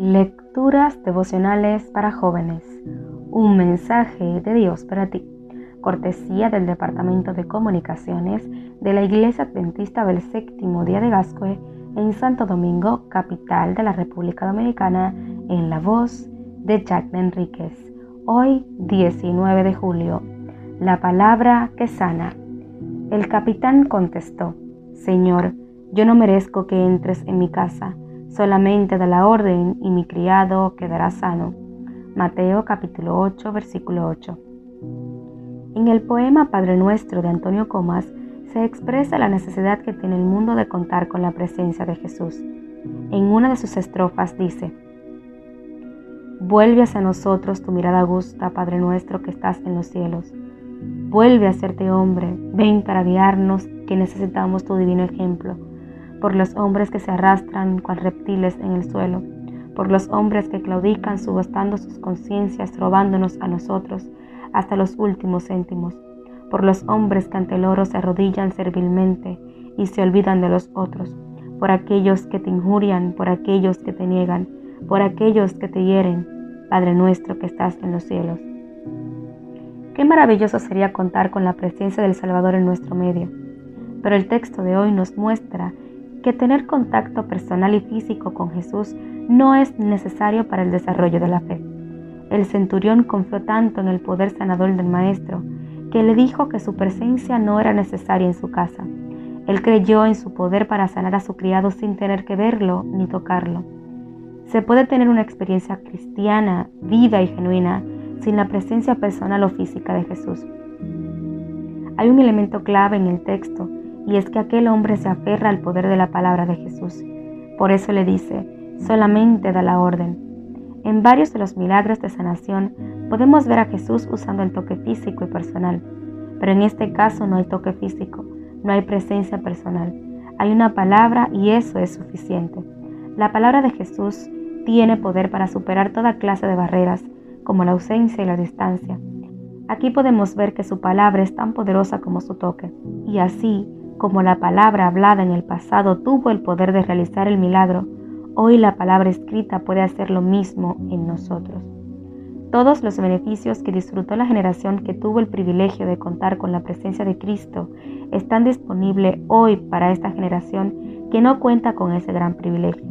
Lecturas devocionales para jóvenes. Un mensaje de Dios para ti. Cortesía del Departamento de Comunicaciones de la Iglesia Adventista del Séptimo Día de Gascue en Santo Domingo, capital de la República Dominicana, en la voz de Jack Enríquez. Hoy, 19 de julio. La palabra que sana. El capitán contestó, Señor, yo no merezco que entres en mi casa solamente da la orden y mi criado quedará sano. Mateo capítulo 8 versículo 8. En el poema Padre Nuestro de Antonio Comas se expresa la necesidad que tiene el mundo de contar con la presencia de Jesús. En una de sus estrofas dice, Vuelve hacia nosotros tu mirada gusta, Padre nuestro que estás en los cielos. Vuelve a hacerte hombre, ven para guiarnos que necesitamos tu divino ejemplo por los hombres que se arrastran cual reptiles en el suelo, por los hombres que claudican subastando sus conciencias, robándonos a nosotros hasta los últimos céntimos, por los hombres que ante el oro se arrodillan servilmente y se olvidan de los otros, por aquellos que te injurian, por aquellos que te niegan, por aquellos que te hieren, Padre nuestro que estás en los cielos. Qué maravilloso sería contar con la presencia del Salvador en nuestro medio. Pero el texto de hoy nos muestra que tener contacto personal y físico con Jesús no es necesario para el desarrollo de la fe. El centurión confió tanto en el poder sanador del Maestro que le dijo que su presencia no era necesaria en su casa. Él creyó en su poder para sanar a su criado sin tener que verlo ni tocarlo. Se puede tener una experiencia cristiana, viva y genuina, sin la presencia personal o física de Jesús. Hay un elemento clave en el texto y es que aquel hombre se aferra al poder de la palabra de Jesús. Por eso le dice, solamente da la orden. En varios de los milagros de sanación podemos ver a Jesús usando el toque físico y personal, pero en este caso no hay toque físico, no hay presencia personal. Hay una palabra y eso es suficiente. La palabra de Jesús tiene poder para superar toda clase de barreras, como la ausencia y la distancia. Aquí podemos ver que su palabra es tan poderosa como su toque, y así como la palabra hablada en el pasado tuvo el poder de realizar el milagro, hoy la palabra escrita puede hacer lo mismo en nosotros. Todos los beneficios que disfrutó la generación que tuvo el privilegio de contar con la presencia de Cristo están disponibles hoy para esta generación que no cuenta con ese gran privilegio.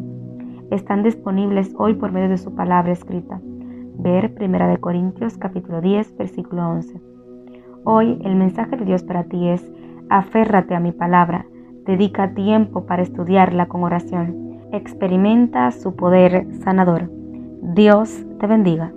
Están disponibles hoy por medio de su palabra escrita. Ver 1 Corintios capítulo 10 versículo 11. Hoy el mensaje de Dios para ti es Aférrate a mi palabra, dedica tiempo para estudiarla con oración. Experimenta su poder sanador. Dios te bendiga.